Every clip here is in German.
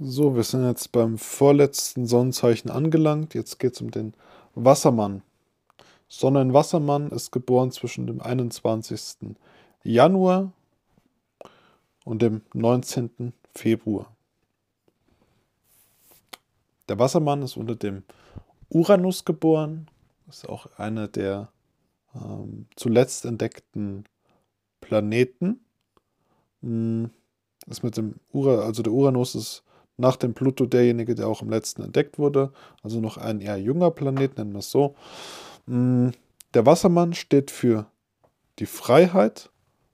So, wir sind jetzt beim vorletzten Sonnenzeichen angelangt. Jetzt geht es um den Wassermann. Sonnenwassermann ist geboren zwischen dem 21. Januar und dem 19. Februar. Der Wassermann ist unter dem Uranus geboren. Ist auch einer der ähm, zuletzt entdeckten Planeten. Hm, ist mit dem Ura, also der Uranus ist nach dem Pluto derjenige, der auch am letzten entdeckt wurde. Also noch ein eher junger Planet, nennen wir es so. Hm, der Wassermann steht für die Freiheit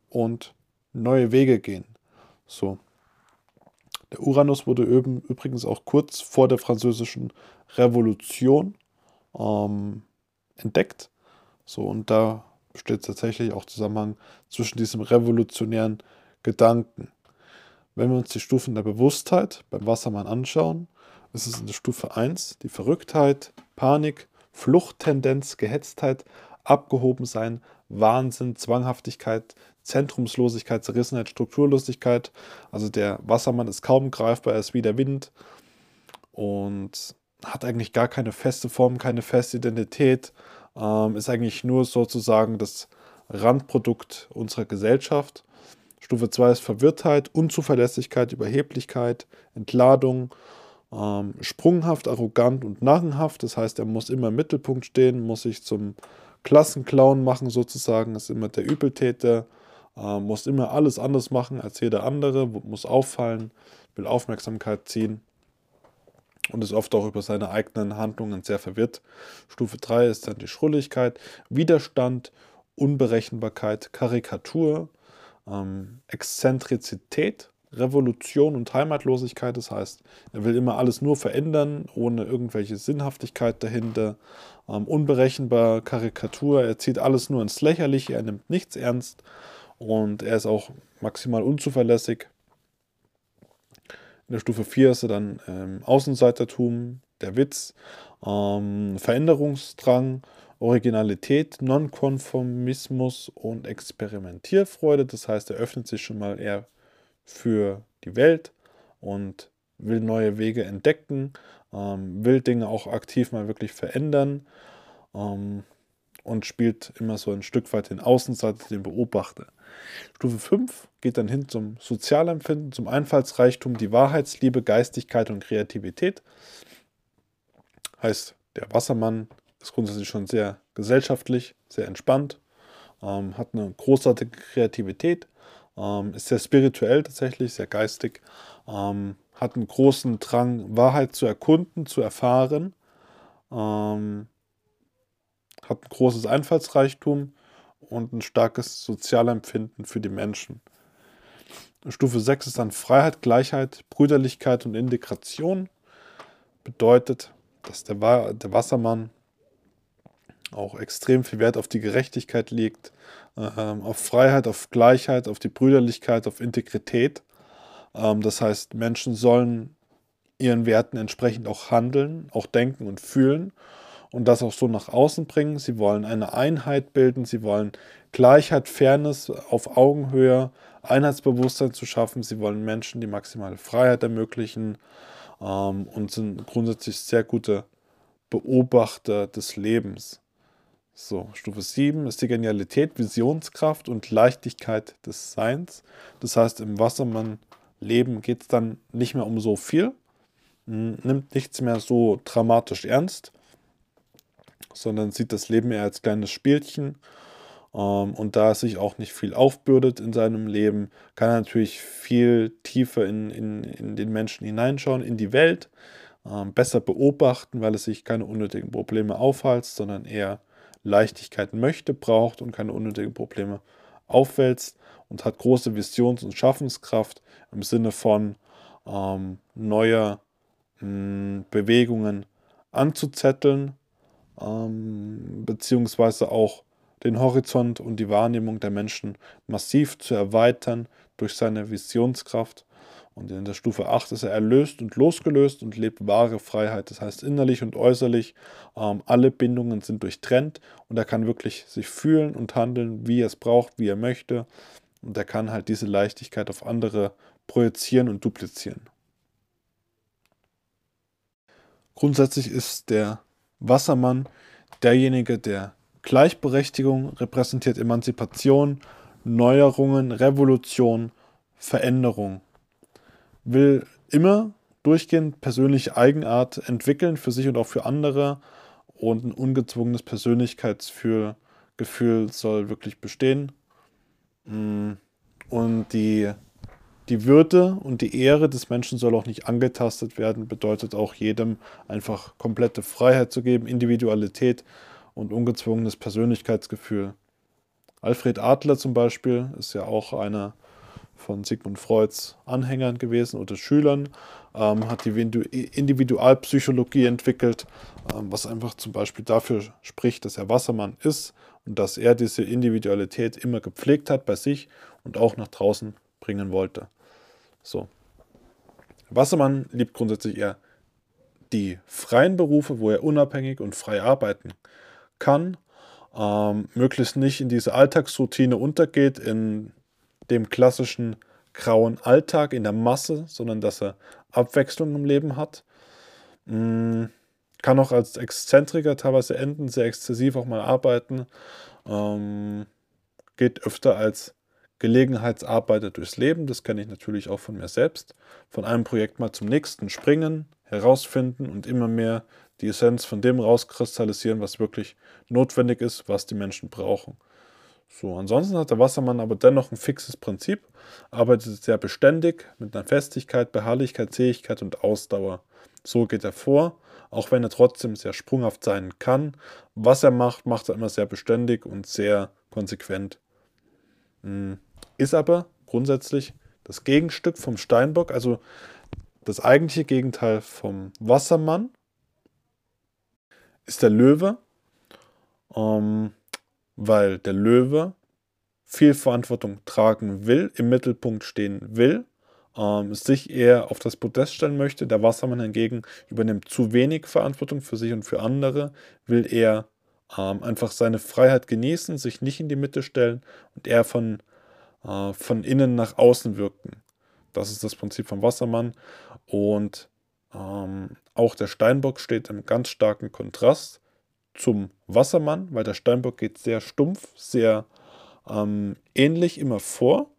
und neue Wege gehen. So. Der Uranus wurde übrigens auch kurz vor der Französischen Revolution ähm, entdeckt. So, und da besteht tatsächlich auch Zusammenhang zwischen diesem revolutionären Gedanken. Wenn wir uns die Stufen der Bewusstheit beim Wassermann anschauen, ist es in der Stufe 1 die Verrücktheit, Panik, Fluchttendenz, Gehetztheit, Abgehobensein, Wahnsinn, Zwanghaftigkeit, Zentrumslosigkeit, Zerrissenheit, Strukturlosigkeit. Also der Wassermann ist kaum greifbar, er ist wie der Wind und hat eigentlich gar keine feste Form, keine feste Identität, ähm, ist eigentlich nur sozusagen das Randprodukt unserer Gesellschaft. Stufe 2 ist Verwirrtheit, Unzuverlässigkeit, Überheblichkeit, Entladung, ähm, sprunghaft, arrogant und narrenhaft. Das heißt, er muss immer im Mittelpunkt stehen, muss sich zum Klassenclown machen sozusagen, ist immer der Übeltäter, äh, muss immer alles anders machen als jeder andere, muss auffallen, will Aufmerksamkeit ziehen und ist oft auch über seine eigenen Handlungen sehr verwirrt. Stufe 3 ist dann die Schrulligkeit, Widerstand, Unberechenbarkeit, Karikatur, ähm, Exzentrizität, Revolution und Heimatlosigkeit. Das heißt, er will immer alles nur verändern, ohne irgendwelche Sinnhaftigkeit dahinter. Ähm, unberechenbar, Karikatur, er zieht alles nur ins Lächerliche, er nimmt nichts ernst und er ist auch maximal unzuverlässig. In der Stufe 4 ist er dann ähm, Außenseitertum, der Witz, ähm, Veränderungsdrang, Originalität, Nonkonformismus und Experimentierfreude. Das heißt, er öffnet sich schon mal eher für die Welt und will neue Wege entdecken, ähm, will Dinge auch aktiv mal wirklich verändern ähm, und spielt immer so ein Stück weit den Außenseiter, den Beobachter. Stufe 5 geht dann hin zum Sozialempfinden, zum Einfallsreichtum, die Wahrheitsliebe, Geistigkeit und Kreativität. Heißt, der Wassermann ist grundsätzlich schon sehr gesellschaftlich, sehr entspannt, ähm, hat eine großartige Kreativität, ähm, ist sehr spirituell tatsächlich, sehr geistig, ähm, hat einen großen Drang, Wahrheit zu erkunden, zu erfahren, ähm, hat ein großes Einfallsreichtum und ein starkes Sozialempfinden für die Menschen. Stufe 6 ist dann Freiheit, Gleichheit, Brüderlichkeit und Integration. Bedeutet, dass der, der Wassermann auch extrem viel Wert auf die Gerechtigkeit legt, ähm, auf Freiheit, auf Gleichheit, auf die Brüderlichkeit, auf Integrität. Ähm, das heißt, Menschen sollen ihren Werten entsprechend auch handeln, auch denken und fühlen und das auch so nach außen bringen. Sie wollen eine Einheit bilden, sie wollen Gleichheit, Fairness auf Augenhöhe, Einheitsbewusstsein zu schaffen. Sie wollen Menschen die maximale Freiheit ermöglichen ähm, und sind grundsätzlich sehr gute Beobachter des Lebens. So, Stufe 7 ist die Genialität, Visionskraft und Leichtigkeit des Seins. Das heißt, im Wassermann-Leben geht es dann nicht mehr um so viel, nimmt nichts mehr so dramatisch ernst, sondern sieht das Leben eher als kleines Spielchen. Ähm, und da es sich auch nicht viel aufbürdet in seinem Leben, kann er natürlich viel tiefer in, in, in den Menschen hineinschauen, in die Welt, ähm, besser beobachten, weil es sich keine unnötigen Probleme aufhalst, sondern eher Leichtigkeit möchte, braucht und keine unnötigen Probleme aufwälzt und hat große Visions- und Schaffenskraft im Sinne von ähm, neuer mh, Bewegungen anzuzetteln, ähm, beziehungsweise auch den Horizont und die Wahrnehmung der Menschen massiv zu erweitern durch seine Visionskraft und in der Stufe 8 ist er erlöst und losgelöst und lebt wahre Freiheit. Das heißt, innerlich und äußerlich, ähm, alle Bindungen sind durchtrennt und er kann wirklich sich fühlen und handeln, wie er es braucht, wie er möchte. Und er kann halt diese Leichtigkeit auf andere projizieren und duplizieren. Grundsätzlich ist der Wassermann derjenige, der Gleichberechtigung repräsentiert, Emanzipation, Neuerungen, Revolution, Veränderung. Will immer durchgehend persönliche Eigenart entwickeln für sich und auch für andere und ein ungezwungenes Persönlichkeitsgefühl soll wirklich bestehen. Mm, und die, die Würde und die Ehre des Menschen soll auch nicht angetastet werden, bedeutet auch jedem einfach komplette Freiheit zu geben, Individualität und ungezwungenes Persönlichkeitsgefühl. Alfred Adler zum Beispiel ist ja auch einer von Sigmund Freuds Anhängern gewesen oder Schülern, ähm, hat die Individualpsychologie entwickelt, ähm, was einfach zum Beispiel dafür spricht, dass er Wassermann ist und dass er diese Individualität immer gepflegt hat bei sich und auch nach draußen bringen wollte. So. Wassermann liebt grundsätzlich eher die freien Berufe, wo er unabhängig und frei arbeiten kann, ähm, möglichst nicht in diese Alltagsroutine untergeht, in dem klassischen grauen Alltag, in der Masse, sondern dass er Abwechslung im Leben hat. Mm, kann auch als Exzentriker teilweise enden, sehr exzessiv auch mal arbeiten. Ähm, geht öfter als Gelegenheitsarbeiter durchs Leben. Das kenne ich natürlich auch von mir selbst. Von einem Projekt mal zum nächsten springen, herausfinden und immer mehr die Essenz von dem rauskristallisieren, was wirklich notwendig ist, was die Menschen brauchen. So, ansonsten hat der Wassermann aber dennoch ein fixes Prinzip, arbeitet sehr beständig mit einer Festigkeit, Beharrlichkeit, Zähigkeit und Ausdauer. So geht er vor, auch wenn er trotzdem sehr sprunghaft sein kann. Was er macht, macht er immer sehr beständig und sehr konsequent. Hm, ist aber grundsätzlich das Gegenstück vom Steinbock, also das eigentliche Gegenteil vom Wassermann, ist der Löwe, ähm, weil der Löwe viel Verantwortung tragen will, im Mittelpunkt stehen will, ähm, sich eher auf das Podest stellen möchte. Der Wassermann hingegen übernimmt zu wenig Verantwortung für sich und für andere, will eher ähm, einfach seine Freiheit genießen, sich nicht in die Mitte stellen und eher von, äh, von innen nach außen wirken. Das ist das Prinzip vom Wassermann. Und ähm, auch der Steinbock steht im ganz starken Kontrast zum Wassermann, weil der Steinbock geht sehr stumpf, sehr ähm, ähnlich immer vor,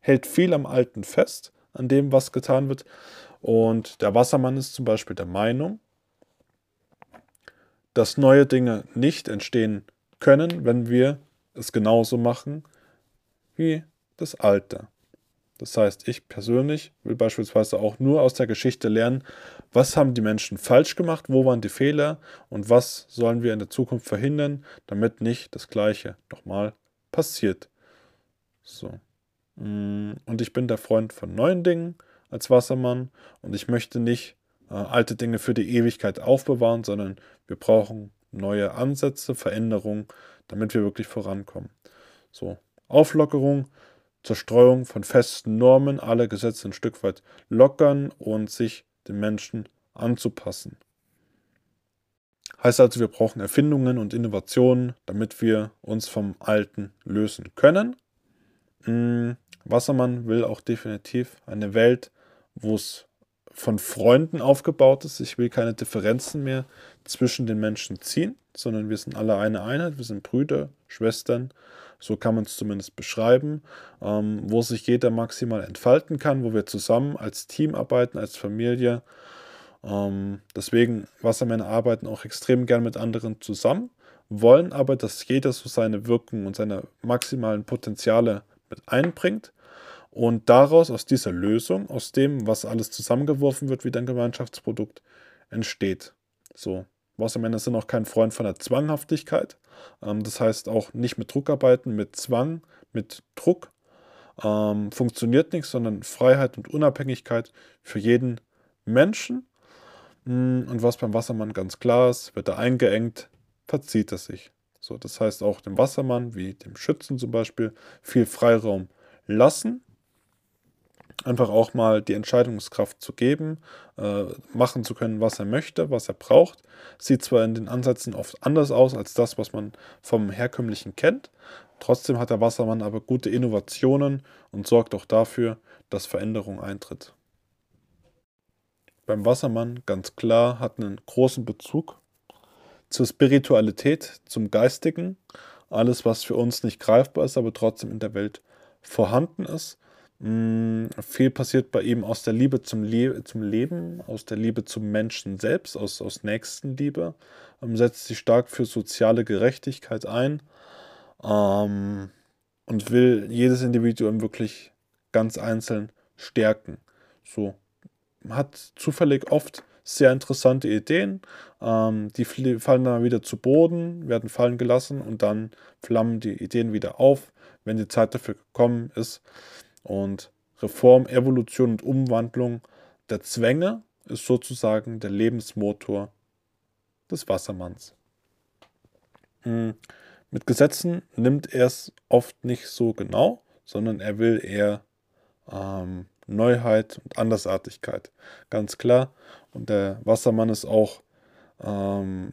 hält viel am Alten fest, an dem, was getan wird. Und der Wassermann ist zum Beispiel der Meinung, dass neue Dinge nicht entstehen können, wenn wir es genauso machen wie das Alte. Das heißt, ich persönlich will beispielsweise auch nur aus der Geschichte lernen, was haben die Menschen falsch gemacht, wo waren die Fehler und was sollen wir in der Zukunft verhindern, damit nicht das Gleiche nochmal passiert. So. Mm, und ich bin der Freund von neuen Dingen als Wassermann und ich möchte nicht äh, alte Dinge für die Ewigkeit aufbewahren, sondern wir brauchen neue Ansätze, Veränderungen, damit wir wirklich vorankommen. So, Auflockerung Zerstreuung von festen Normen, alle Gesetze ein Stück weit lockern und sich den Menschen anzupassen. Heißt also, wir brauchen Erfindungen und Innovationen, damit wir uns vom Alten lösen können. Hm, Wassermann will auch definitiv eine Welt, wo es von Freunden aufgebaut ist. Ich will keine Differenzen mehr zwischen den Menschen ziehen, sondern wir sind alle eine Einheit, wir sind Brüder, Schwestern so kann man es zumindest beschreiben, ähm, wo sich jeder maximal entfalten kann, wo wir zusammen als Team arbeiten, als Familie. Ähm, deswegen Wassermänner arbeiten auch extrem gern mit anderen zusammen, wollen aber, dass jeder so seine Wirkung und seine maximalen Potenziale mit einbringt und daraus, aus dieser Lösung, aus dem, was alles zusammengeworfen wird, wieder ein Gemeinschaftsprodukt entsteht. So. Wassermänner sind auch kein Freund von der Zwanghaftigkeit. Ähm, das heißt auch nicht mit Druck arbeiten, mit Zwang, mit Druck. Ähm, funktioniert nichts, sondern Freiheit und Unabhängigkeit für jeden Menschen. Mm, und was beim Wassermann ganz klar ist, wird er eingeengt, verzieht er sich. So, das heißt auch dem Wassermann, wie dem Schützen zum Beispiel, viel Freiraum lassen einfach auch mal die Entscheidungskraft zu geben, äh, machen zu können, was er möchte, was er braucht. Sieht zwar in den Ansätzen oft anders aus als das, was man vom herkömmlichen kennt. Trotzdem hat der Wassermann aber gute Innovationen und sorgt auch dafür, dass Veränderung eintritt. beim Wassermann ganz klar hat einen großen Bezug zur Spiritualität, zum Geistigen. Alles, was für uns nicht greifbar ist, aber trotzdem in der Welt vorhanden ist. Mm, viel passiert bei ihm aus der Liebe zum, Le zum Leben, aus der Liebe zum Menschen selbst, aus, aus Nächstenliebe. Ähm, setzt sich stark für soziale Gerechtigkeit ein ähm, und will jedes Individuum wirklich ganz einzeln stärken. So hat zufällig oft sehr interessante Ideen. Ähm, die fallen dann wieder zu Boden, werden fallen gelassen und dann flammen die Ideen wieder auf, wenn die Zeit dafür gekommen ist. Und Reform, Evolution und Umwandlung der Zwänge ist sozusagen der Lebensmotor des Wassermanns. Hm, mit Gesetzen nimmt er es oft nicht so genau, sondern er will eher ähm, Neuheit und Andersartigkeit. Ganz klar. Und der Wassermann ist auch, ähm,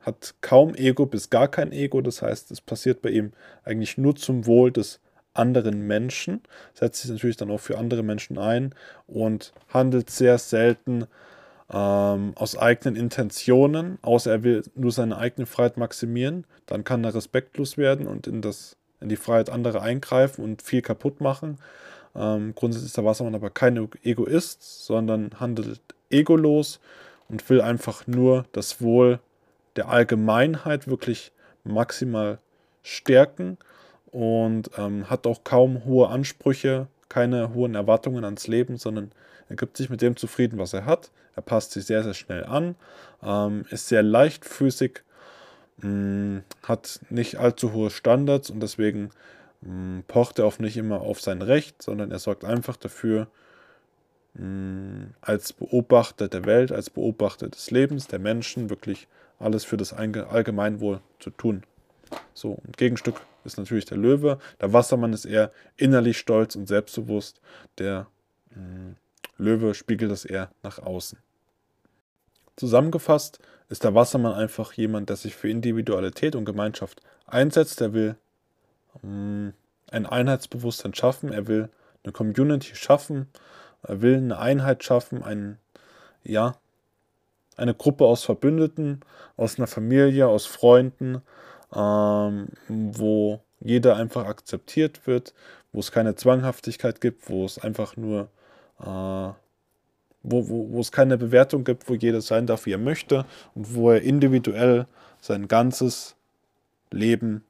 hat kaum Ego bis gar kein Ego. Das heißt, es passiert bei ihm eigentlich nur zum Wohl des anderen Menschen, setzt sich natürlich dann auch für andere Menschen ein und handelt sehr selten ähm, aus eigenen Intentionen, außer er will nur seine eigene Freiheit maximieren. Dann kann er respektlos werden und in, das, in die Freiheit anderer eingreifen und viel kaputt machen. Ähm, grundsätzlich ist der Wassermann aber kein Egoist, sondern handelt egolos und will einfach nur das Wohl der Allgemeinheit wirklich maximal stärken und ähm, hat auch kaum hohe Ansprüche, keine hohen Erwartungen ans Leben, sondern er gibt sich mit dem zufrieden, was er hat. Er passt sich sehr, sehr schnell an, ähm, ist sehr leichtfüßig, mh, mm, hat nicht allzu hohe Standards und deswegen hm, pocht er auch nicht immer auf sein Recht, sondern er sorgt einfach dafür, hm, als Beobachter der Welt, als Beobachter des Lebens, der Menschen, wirklich alles für das Allgemeinwohl zu tun. So, und Gegenstück ist natürlich der Löwe. Der Wassermann ist eher innerlich stolz und selbstbewusst. Der mh, hm, Löwe spiegelt das eher nach außen. Zusammengefasst ist der Wassermann einfach jemand, der sich für Individualität und Gemeinschaft einsetzt. Der will ähm, ein Einheitsbewusstsein schaffen, er will eine Community schaffen, er will eine Einheit schaffen, ein, ja, eine Gruppe aus Verbündeten, aus einer Familie, aus Freunden, ähm, wo jeder einfach akzeptiert wird, wo es keine Zwanghaftigkeit gibt, wo es einfach nur, äh, wo, wo, wo es keine Bewertung gibt, wo jeder sein darf, wie er möchte und wo er individuell sein ganzes Leben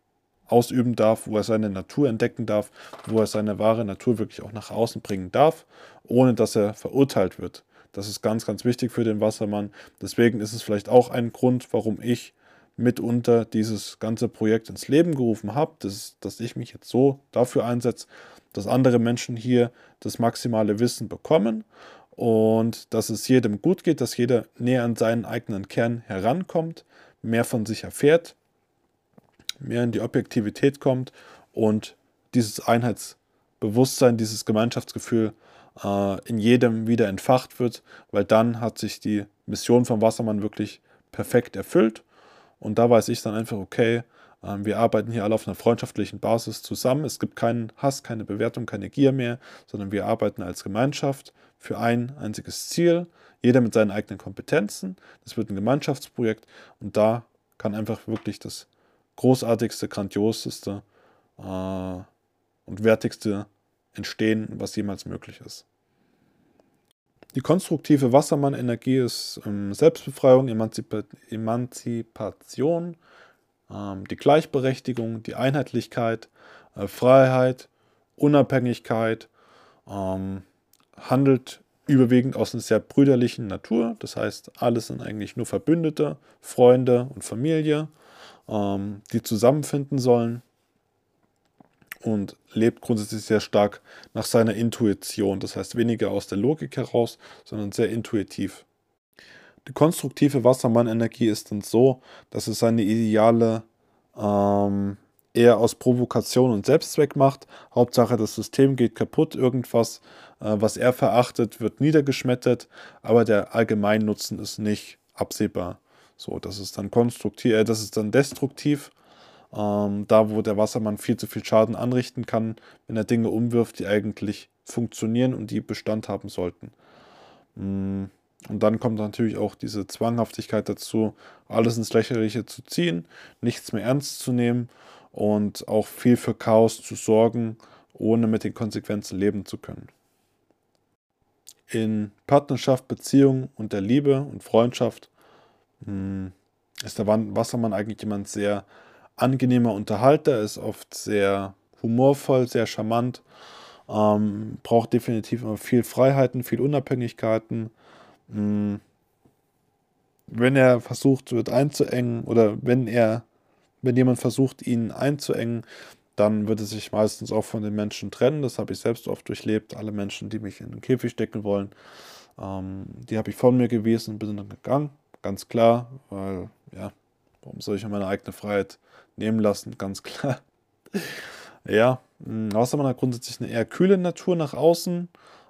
ausüben darf, wo er seine Natur entdecken darf, wo er seine wahre Natur wirklich auch nach außen bringen darf, ohne dass er verurteilt wird. Das ist ganz, ganz wichtig für den Wassermann. Deswegen ist es vielleicht auch ein Grund, warum ich mitunter dieses ganze Projekt ins Leben gerufen habe, dass, dass ich mich jetzt so dafür einsetze, dass andere Menschen hier das maximale Wissen bekommen und dass es jedem gut geht, dass jeder näher an seinen eigenen Kern herankommt, mehr von sich erfährt mehr in die Objektivität kommt und dieses Einheitsbewusstsein, dieses Gemeinschaftsgefühl äh, in jedem wieder entfacht wird, weil dann hat sich die Mission vom Wassermann wirklich perfekt erfüllt. Und da weiß ich dann einfach, okay, äh, wir arbeiten hier alle auf einer freundschaftlichen Basis zusammen. Es gibt keinen Hass, keine Bewertung, keine Gier mehr, sondern wir arbeiten als Gemeinschaft für ein einziges Ziel. Jeder mit seinen eigenen Kompetenzen. Das wird ein Gemeinschaftsprojekt und da kann einfach wirklich das großartigste, grandioseste äh, und wertigste entstehen, was jemals möglich ist. Die konstruktive Wassermann-Energie ist ähm, Selbstbefreiung, Emanzipa Emanzipation, ähm, die Gleichberechtigung, die Einheitlichkeit, äh, Freiheit, Unabhängigkeit, ähm, handelt überwiegend aus einer sehr brüderlichen Natur. Das heißt, alles sind eigentlich nur Verbündete, Freunde und Familie ähm, die zusammenfinden sollen und lebt grundsätzlich sehr stark nach seiner Intuition. Das heißt weniger aus der Logik heraus, sondern sehr intuitiv. Die konstruktive Wassermann-Energie ist dann so, dass es seine Ideale ähm, eher aus Provokation und Selbstzweck macht. Hauptsache, das System geht kaputt, irgendwas, äh, was er verachtet, wird niedergeschmettert, aber der Allgemeinnutzen ist nicht absehbar. So, das ist dann konstruktiv, äh, das ist dann destruktiv. Ähm, da, wo der Wassermann viel zu viel Schaden anrichten kann, wenn er Dinge umwirft, die eigentlich funktionieren und die Bestand haben sollten. Mm, und dann kommt natürlich auch diese Zwanghaftigkeit dazu, alles ins Lächerliche zu ziehen, nichts mehr ernst zu nehmen und auch viel für Chaos zu sorgen, ohne mit den Konsequenzen leben zu können. In Partnerschaft, Beziehung und der Liebe und Freundschaft hm, ist der Wassermann eigentlich jemand sehr angenehmer Unterhalter, ist oft sehr humorvoll, sehr charmant, ähm, braucht definitiv immer viel Freiheiten, viel Unabhängigkeiten. Hm, wenn er versucht wird einzuengen oder wenn er, wenn jemand versucht, ihn einzuengen, dann wird er sich meistens auch von den Menschen trennen. Das habe ich selbst oft durchlebt. Alle Menschen, die mich in den Käfig stecken wollen, ähm, die habe ich von mir gewesen und bin dann gegangen. Ganz klar, weil, ja, warum soll ich meine eigene Freiheit nehmen lassen? Ganz klar. ja, Wassermann hm, hat grundsätzlich eine eher kühle Natur nach außen,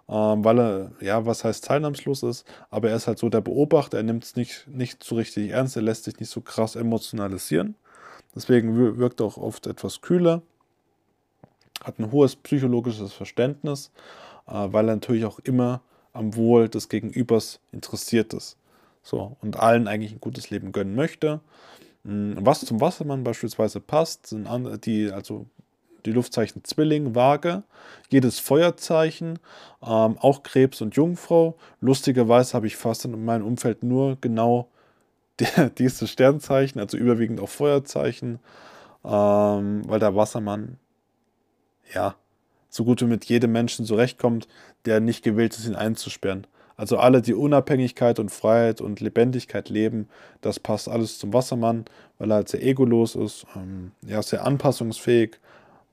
ähm, weil er, ja, was heißt teilnahmslos ist, aber er ist halt so der Beobachter, er nimmt es nicht, nicht so richtig ernst, er lässt sich nicht so krass emotionalisieren. Deswegen wirkt er auch oft etwas kühler hat ein hohes psychologisches Verständnis, äh, weil er natürlich auch immer am Wohl des Gegenübers interessiert ist. So, und allen eigentlich ein gutes Leben gönnen möchte. Hm, was zum Wassermann beispielsweise passt, sind die, also die Luftzeichen Zwilling, Waage, jedes Feuerzeichen, ähm, auch Krebs und Jungfrau. Lustigerweise habe ich fast in meinem Umfeld nur genau die, diese Sternzeichen, also überwiegend auch Feuerzeichen, ähm, weil der Wassermann ja, so gut wie mit jedem Menschen zurechtkommt, der nicht gewillt ist, ihn einzusperren. Also alle, die Unabhängigkeit und Freiheit und Lebendigkeit leben, das passt alles zum Wassermann, weil er halt sehr egolos ist, ähm, ja, sehr anpassungsfähig,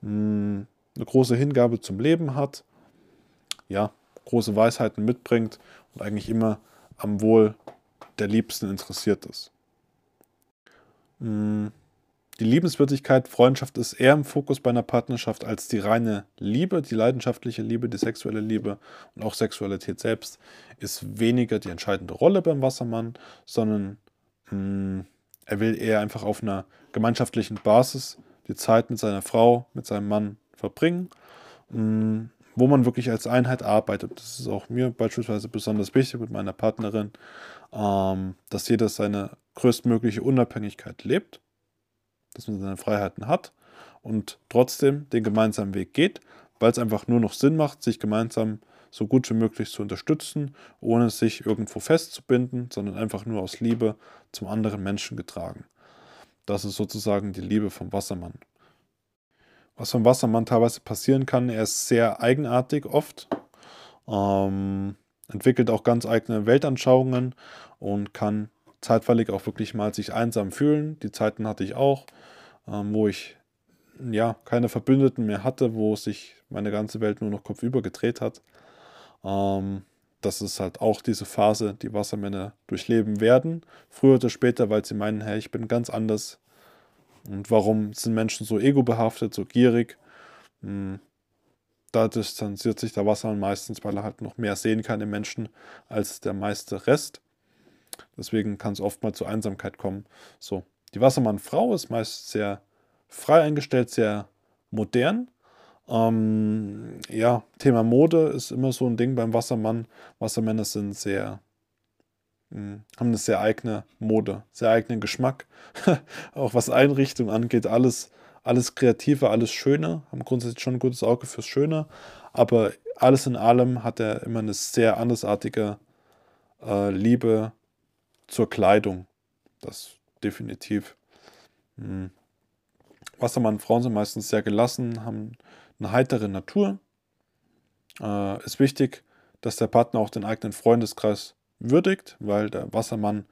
mh, hm, eine große Hingabe zum Leben hat, ja, große Weisheiten mitbringt und eigentlich immer am Wohl der Liebsten interessiert ist. Mh, hm, die Liebenswürdigkeit, Freundschaft ist eher im Fokus bei einer Partnerschaft als die reine Liebe, die leidenschaftliche Liebe, die sexuelle Liebe und auch Sexualität selbst ist weniger die entscheidende Rolle beim Wassermann, sondern mh, hm, er will eher einfach auf einer gemeinschaftlichen Basis die Zeit mit seiner Frau, mit seinem Mann verbringen, mh, hm, wo man wirklich als Einheit arbeitet. Das ist auch mir beispielsweise besonders wichtig mit meiner Partnerin, ähm, dass jeder seine größtmögliche Unabhängigkeit lebt dass man seine Freiheiten hat und trotzdem den gemeinsamen Weg geht, weil es einfach nur noch Sinn macht, sich gemeinsam so gut wie möglich zu unterstützen, ohne sich irgendwo festzubinden, sondern einfach nur aus Liebe zum anderen Menschen getragen. Das ist sozusagen die Liebe vom Wassermann. Was vom Wassermann teilweise passieren kann, er ist sehr eigenartig oft, ähm, entwickelt auch ganz eigene Weltanschauungen und kann zeitweilig auch wirklich mal sich einsam fühlen. Die Zeiten hatte ich auch, ähm, wo ich ja keine Verbündeten mehr hatte, wo sich meine ganze Welt nur noch kopfüber gedreht hat. Ähm, das ist halt auch diese Phase, die Wassermänner durchleben werden, früher oder später, weil sie meinen, hey, ich bin ganz anders. Und warum sind Menschen so ego-behaftet, so gierig? Hm, da distanziert sich der Wassermann meistens, weil er halt noch mehr sehen kann im Menschen als der meiste Rest. Deswegen kann es oft mal zu Einsamkeit kommen. So, die Wassermann-Frau ist meist sehr frei eingestellt, sehr modern. Ähm, ja, Thema Mode ist immer so ein Ding beim Wassermann. Wassermänner sind sehr, mh, hm, haben eine sehr eigene Mode, sehr eigenen Geschmack. Auch was Einrichtung angeht, alles, alles Kreative, alles Schöne, haben grundsätzlich schon ein gutes Auge fürs Schöne. Aber alles in allem hat er immer eine sehr andersartige äh, Liebe zur Kleidung. Das definitiv. Hm. Wassermann Frauen sind meistens sehr gelassen, haben eine heitere Natur. Äh, ist wichtig, dass der Partner auch den eigenen Freundeskreis würdigt, weil der Wassermann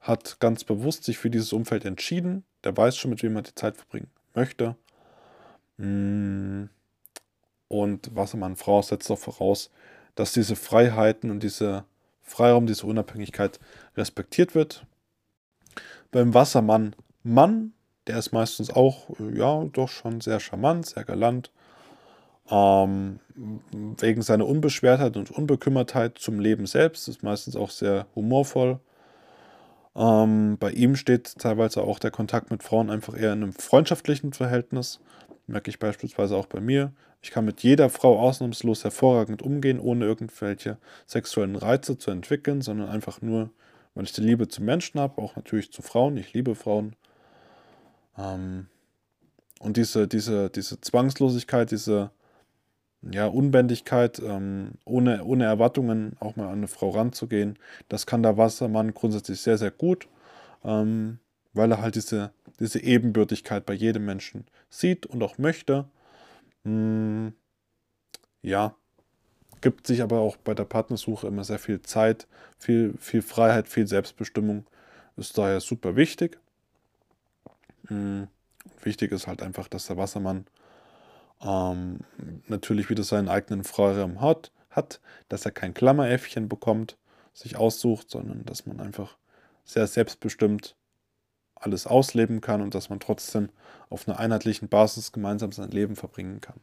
hat ganz bewusst sich für dieses Umfeld entschieden. Der weiß schon, mit wem er die Zeit verbringen möchte. Hm. Und Wassermann Frau setzt auch voraus, dass diese Freiheiten und diese Freiraum, diese Unabhängigkeit respektiert wird. Beim Wassermann Mann, der ist meistens auch, ja, doch schon sehr charmant, sehr galant. Ähm, wegen seiner Unbeschwertheit und Unbekümmertheit zum Leben selbst ist meistens auch sehr humorvoll. Ähm, bei ihm steht teilweise auch der Kontakt mit Frauen einfach eher in einem freundschaftlichen Verhältnis. Merke ich beispielsweise auch bei mir. Ich kann mit jeder Frau ausnahmslos hervorragend umgehen, ohne irgendwelche sexuellen Reize zu entwickeln, sondern einfach nur, weil ich die Liebe zu Menschen habe, auch natürlich zu Frauen. Ich liebe Frauen. Ähm, und diese, diese, diese Zwangslosigkeit, diese ja, Unbändigkeit, ähm, ohne, ohne Erwartungen auch mal an eine Frau ranzugehen, das kann der Wassermann grundsätzlich sehr, sehr gut, ähm, weil er halt diese, diese Ebenbürtigkeit bei jedem Menschen sieht und auch möchte. Hm, ja, gibt sich aber auch bei der Partnersuche immer sehr viel Zeit, viel, viel Freiheit, viel Selbstbestimmung. Ist daher super wichtig. Hm, wichtig ist halt einfach, dass der Wassermann ähm, natürlich wieder seinen eigenen Freiraum hat, hat, dass er kein Klammeräffchen bekommt, sich aussucht, sondern dass man einfach sehr selbstbestimmt alles ausleben kann und dass man trotzdem auf einer einheitlichen Basis gemeinsam sein Leben verbringen kann.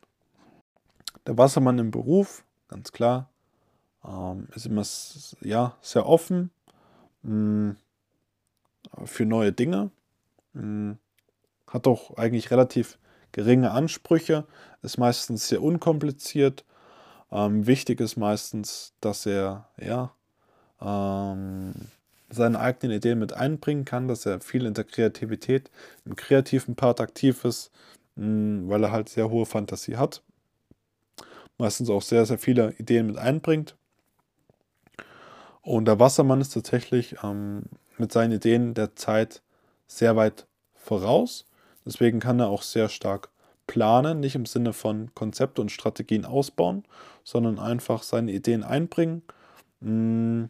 Der Wassermann im Beruf, ganz klar, ähm, ist immer ja, sehr offen mh, mm, für neue Dinge, mh, mm, hat auch eigentlich relativ geringe Ansprüche, ist meistens sehr unkompliziert. Ähm, wichtig ist meistens, dass er ja, ähm, seine eigenen Ideen mit einbringen kann, dass er viel in der Kreativität, im kreativen Part aktiv ist, mh, mm, weil er halt sehr hohe Fantasie hat. Meistens auch sehr, sehr viele Ideen mit einbringt. Und der Wassermann ist tatsächlich ähm, mit seinen Ideen der Zeit sehr weit voraus. Deswegen kann er auch sehr stark planen, nicht im Sinne von Konzepte und Strategien ausbauen, sondern einfach seine Ideen einbringen. Mm,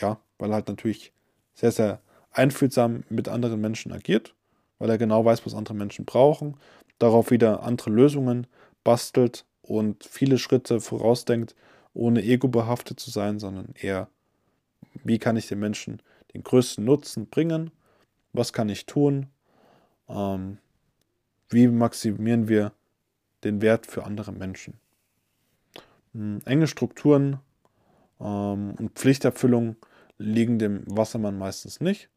ja, weil er halt natürlich sehr, sehr einfühlsam mit anderen Menschen agiert, weil er genau weiß, was andere Menschen brauchen, darauf wieder andere Lösungen bastelt und viele Schritte vorausdenkt, ohne ego behaftet zu sein, sondern eher, wie kann ich den Menschen den größten Nutzen bringen, was kann ich tun, ähm, wie maximieren wir den Wert für andere Menschen. Hm, enge Strukturen ähm, und Pflichterfüllung liegen dem Wassermann meistens nicht.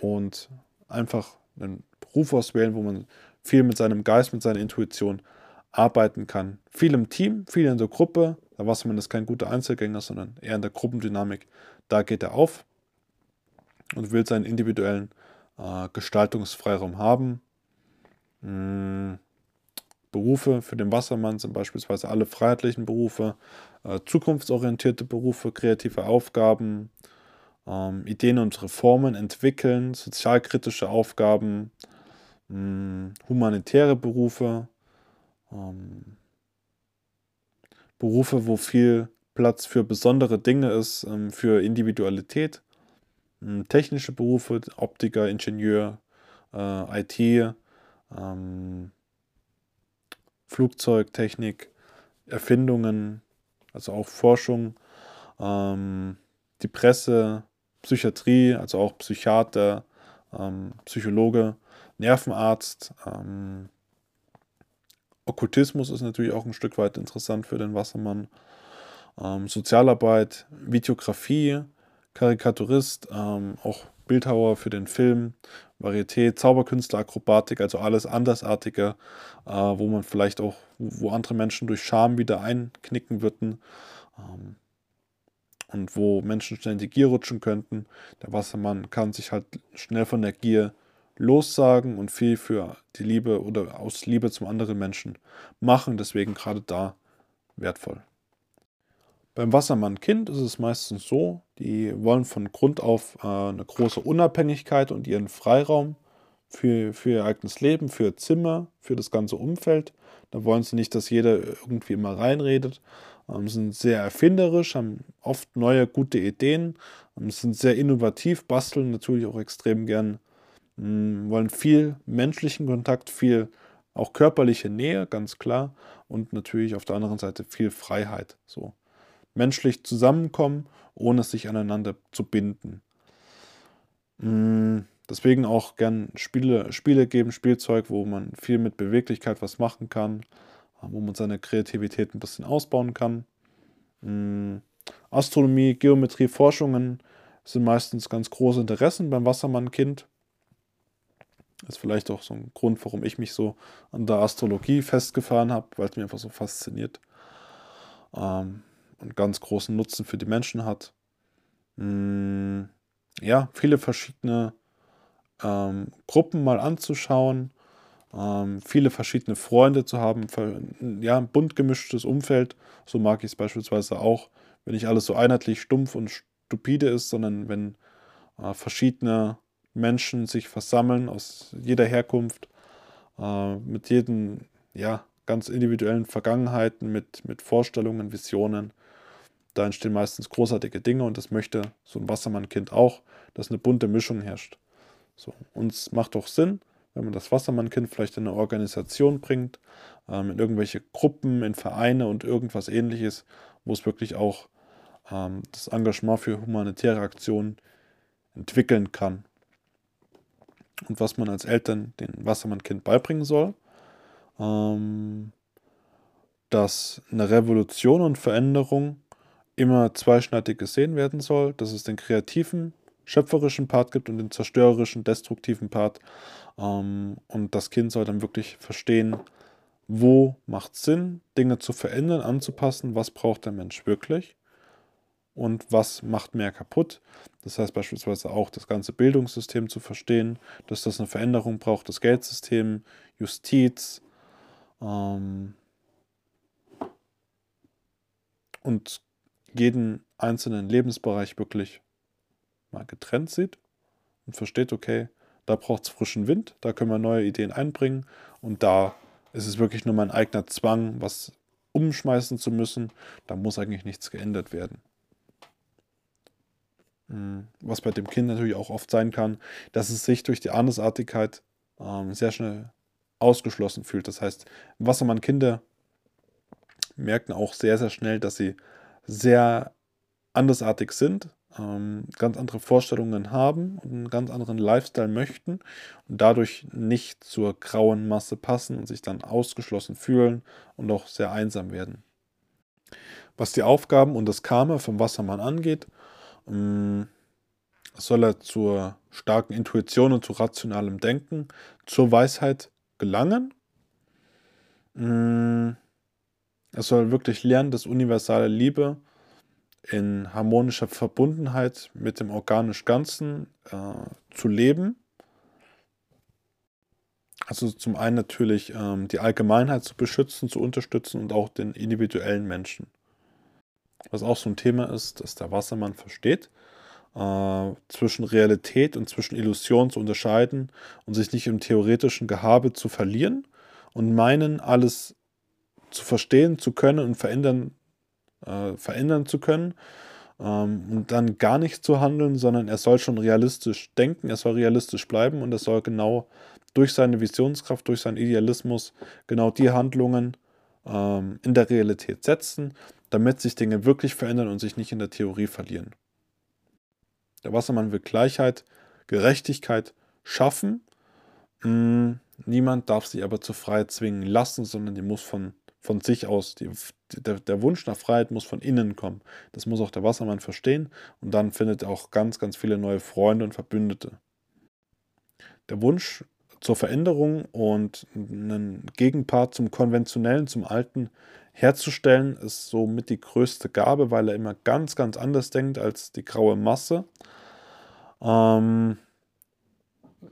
Und einfach einen Beruf auswählen, wo man viel mit seinem Geist, mit seiner Intuition arbeiten kann. Viel im Team, viel in der Gruppe. Der Wassermann ist kein guter Einzelgänger, sondern eher in der Gruppendynamik. Da geht er auf und will seinen individuellen äh, Gestaltungsfreiraum haben. Hm, Berufe für den Wassermann sind beispielsweise alle freiheitlichen Berufe, äh, zukunftsorientierte Berufe, kreative Aufgaben, ähm, Ideen und Reformen entwickeln, sozialkritische Aufgaben, mh, hm, humanitäre Berufe, ähm, Berufe, wo viel Platz für besondere Dinge ist, ähm, für Individualität, hm, technische Berufe, Optiker, Ingenieur, äh, IT, ähm, Flugzeugtechnik, Erfindungen, also auch Forschung, ähm, die Presse, Psychiatrie, also auch Psychiater, ähm, Psychologe, Nervenarzt, ähm, Okkultismus ist natürlich auch ein Stück weit interessant für den Wassermann. Ähm, Sozialarbeit, Videografie, Karikaturist, ähm, auch Bildhauer für den Film, Varieté, Zauberkünstler, Akrobatik, also alles Andersartige, äh, wo man vielleicht auch, wo andere Menschen durch Scham wieder einknicken würden ähm, und wo Menschen schnell in die Gier rutschen könnten. Der Wassermann kann sich halt schnell von der Gier lossagen und viel für die Liebe oder aus Liebe zum anderen Menschen machen, deswegen gerade da wertvoll. Beim Wassermann-Kind ist es meistens so, die wollen von Grund auf äh, eine große Unabhängigkeit und ihren Freiraum für, für ihr eigenes Leben, für ihr Zimmer, für das ganze Umfeld. Da wollen sie nicht, dass jeder irgendwie immer reinredet. Ähm, sind sehr erfinderisch, haben oft neue, gute Ideen, ähm, sind sehr innovativ, basteln natürlich auch extrem gern, wollen viel menschlichen Kontakt, viel auch körperliche Nähe, ganz klar. Und natürlich auf der anderen Seite viel Freiheit. So menschlich zusammenkommen, ohne sich aneinander zu binden. Mm, deswegen auch gern Spiele, Spiele geben, Spielzeug, wo man viel mit Beweglichkeit was machen kann, wo man seine Kreativität ein bisschen ausbauen kann. Mm, Astronomie, Geometrie, Forschungen sind meistens ganz große Interessen beim Wassermann-Kind. Ist vielleicht auch so ein Grund, warum ich mich so an der Astrologie festgefahren habe, weil es mich einfach so fasziniert ähm, und ganz großen Nutzen für die Menschen hat. Mm, ja, viele verschiedene ähm, Gruppen mal anzuschauen, ähm, viele verschiedene Freunde zu haben, ja, ein bunt gemischtes Umfeld. So mag ich es beispielsweise auch, wenn nicht alles so einheitlich stumpf und stupide ist, sondern wenn äh, verschiedene Menschen sich versammeln aus jeder Herkunft, äh, mit jedem, ja, ganz individuellen Vergangenheiten, mit, mit Vorstellungen, Visionen. Da entstehen meistens großartige Dinge und das möchte so ein Wassermannkind auch, dass eine bunte Mischung herrscht. So, uns macht doch Sinn, wenn man das Wassermannkind vielleicht in eine Organisation bringt, ähm, in irgendwelche Gruppen, in Vereine und irgendwas ähnliches, wo es wirklich auch ähm, das Engagement für humanitäre Aktionen entwickeln kann. Und was man als Eltern dem Wassermannkind beibringen soll, ähm, dass eine Revolution und Veränderung immer zweischneidig gesehen werden soll, dass es den kreativen, schöpferischen Part gibt und den zerstörerischen, destruktiven Part. Ähm, und das Kind soll dann wirklich verstehen, wo macht es Sinn, Dinge zu verändern, anzupassen, was braucht der Mensch wirklich und was macht mehr kaputt. Das heißt beispielsweise auch das ganze Bildungssystem zu verstehen, dass das eine Veränderung braucht, das Geldsystem, Justiz ähm, und jeden einzelnen Lebensbereich wirklich mal getrennt sieht und versteht, okay, da braucht es frischen Wind, da können wir neue Ideen einbringen und da ist es wirklich nur mein eigener Zwang, was umschmeißen zu müssen. Da muss eigentlich nichts geändert werden. Hm, was bei dem Kind natürlich auch oft sein kann, dass es sich durch die Andersartigkeit ähm, sehr schnell ausgeschlossen fühlt. Das heißt, Wassermann-Kinder merken auch sehr, sehr schnell, dass sie sehr andersartig sind, ähm, ganz andere Vorstellungen haben und einen ganz anderen Lifestyle möchten und dadurch nicht zur grauen Masse passen und sich dann ausgeschlossen fühlen und auch sehr einsam werden. Was die Aufgaben und das Karma vom Wassermann angeht, soll er zur starken Intuition und zu rationalem Denken, zur Weisheit gelangen. Ähm, er soll wirklich lernen, dass universale Liebe in harmonischer Verbundenheit mit dem organisch Ganzen äh, zu leben. Also zum einen natürlich ähm, die Allgemeinheit zu beschützen, zu unterstützen und auch den individuellen Menschen. Was auch so ein Thema ist, dass der Wassermann versteht, äh, zwischen Realität und zwischen Illusion zu unterscheiden und sich nicht im theoretischen Gehabe zu verlieren und meinen, alles zu verstehen, zu können und verändern äh, verändern zu können ähm, und dann gar nicht zu handeln, sondern er soll schon realistisch denken, er soll realistisch bleiben und er soll genau durch seine Visionskraft, durch seinen Idealismus genau die Handlungen ähm, in der Realität setzen, damit sich Dinge wirklich verändern und sich nicht in der Theorie verlieren. Der Wassermann will Gleichheit, Gerechtigkeit schaffen. Hm, niemand darf sich aber zur Freiheit zwingen lassen, sondern die muss von von sich aus. Die, der, der, Wunsch nach Freiheit muss von innen kommen. Das muss auch der Wassermann verstehen und dann findet er auch ganz, ganz viele neue Freunde und Verbündete. Der Wunsch zur Veränderung und einen Gegenpart zum konventionellen, zum alten herzustellen, ist somit die größte Gabe, weil er immer ganz, ganz anders denkt als die graue Masse. Ähm,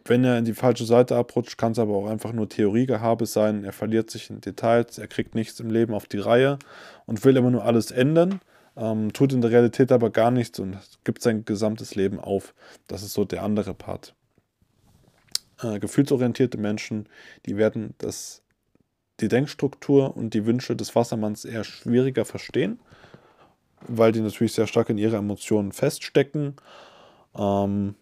wenn er in die falsche Seite abrutscht, kann es aber auch einfach nur Theoriegehabe sein. Er verliert sich in Details, er kriegt nichts im Leben auf die Reihe und will immer nur alles ändern, ähm, tut in der Realität aber gar nichts und gibt sein gesamtes Leben auf. Das ist so der andere Part. Äh, gefühlsorientierte Menschen, die werden das, die Denkstruktur und die Wünsche des Wassermanns eher schwieriger verstehen, weil die natürlich sehr stark in ihre Emotionen feststecken. Ähm,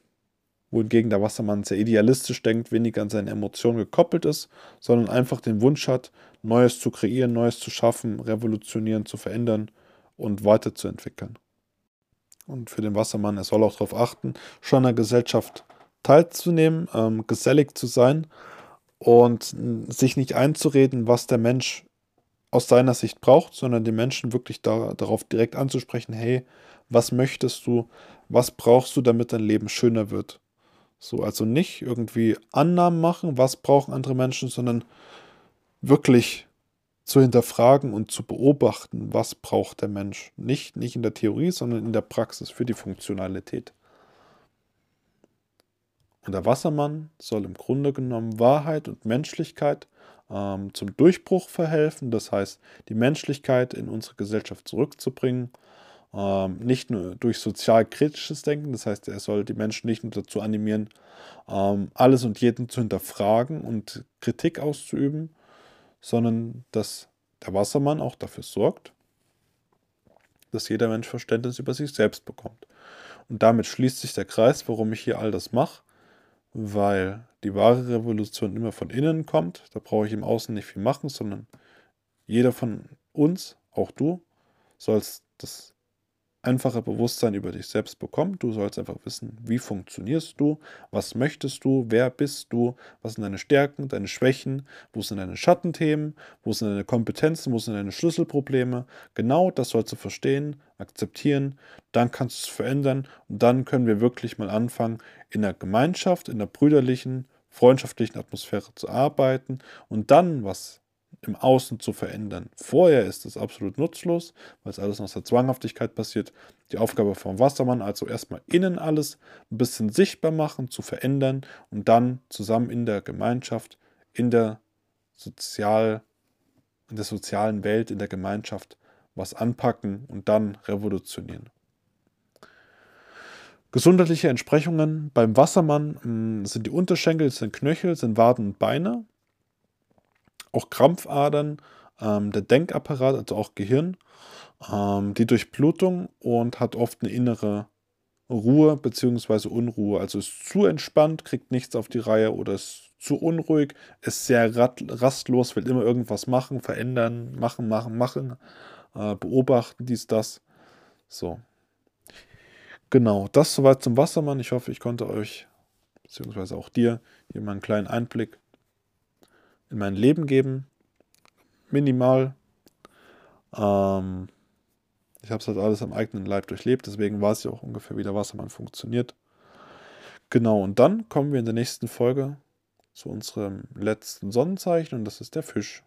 wohingegen der Wassermann sehr idealistisch denkt, weniger an seine Emotionen gekoppelt ist, sondern einfach den Wunsch hat, Neues zu kreieren, Neues zu schaffen, revolutionieren, zu verändern und weiterzuentwickeln. Und für den Wassermann, er soll auch darauf achten, schon an der Gesellschaft teilzunehmen, ähm, gesellig zu sein und sich nicht einzureden, was der Mensch aus seiner Sicht braucht, sondern den Menschen wirklich da, darauf direkt anzusprechen, hey, was möchtest du, was brauchst du, damit dein Leben schöner wird? So, also nicht irgendwie Annahmen machen, was brauchen andere Menschen, sondern wirklich zu hinterfragen und zu beobachten, was braucht der Mensch. Nicht, nicht in der Theorie, sondern in der Praxis für die Funktionalität. Und der Wassermann soll im Grunde genommen Wahrheit und Menschlichkeit ähm, zum Durchbruch verhelfen, das heißt, die Menschlichkeit in unsere Gesellschaft zurückzubringen ähm, nicht nur durch sozial-kritisches Denken, das heißt, er soll die Menschen nicht nur dazu animieren, ähm, alles und jeden zu hinterfragen und Kritik auszuüben, sondern dass der Wassermann auch dafür sorgt, dass jeder Mensch Verständnis über sich selbst bekommt. Und damit schließt sich der Kreis, warum ich hier all das mache, weil die wahre Revolution immer von innen kommt. Da brauche ich im Außen nicht viel machen, sondern jeder von uns, auch du, sollst das einfache Bewusstsein über dich selbst bekommen. Du sollst einfach wissen, wie funktionierst du, was möchtest du, wer bist du, was sind deine Stärken, deine Schwächen, wo sind deine Schattenthemen, wo sind deine Kompetenzen, wo sind deine Schlüsselprobleme. Genau das sollst du verstehen, akzeptieren, dann kannst du es verändern. Und dann können wir wirklich mal anfangen, in der Gemeinschaft, in der brüderlichen, freundschaftlichen Atmosphäre zu arbeiten. Und dann, was im Außen zu verändern. Vorher ist es absolut nutzlos, weil es alles aus der Zwanghaftigkeit passiert. Die Aufgabe vom Wassermann also erstmal innen alles ein bisschen sichtbar machen, zu verändern und dann zusammen in der Gemeinschaft, in der sozial, in der sozialen Welt, in der Gemeinschaft was anpacken und dann revolutionieren. Gesundheitliche Entsprechungen beim Wassermann hm, sind die Unterschenkel, sind Knöchel, sind Waden und Beine auch Krampfadern, ähm, der Denkapparat, also auch Gehirn, ähm, die Durchblutung und hat oft eine innere Ruhe bzw. Unruhe. Also ist zu entspannt, kriegt nichts auf die Reihe oder ist zu unruhig, ist sehr rastlos, will immer irgendwas machen, verändern, machen, machen, machen, äh, beobachten, dies, das. So. Genau, das soweit zum Wassermann. Ich hoffe, ich konnte euch, beziehungsweise auch dir, hier mal einen kleinen Einblick in mein Leben geben. Minimal. Ähm, ich habe es halt alles am eigenen Leib durchlebt, deswegen weiß ich auch ungefähr, wie der Wassermann funktioniert. Genau, und dann kommen wir in der nächsten Folge zu unserem letzten Sonnenzeichen und das ist der Fisch.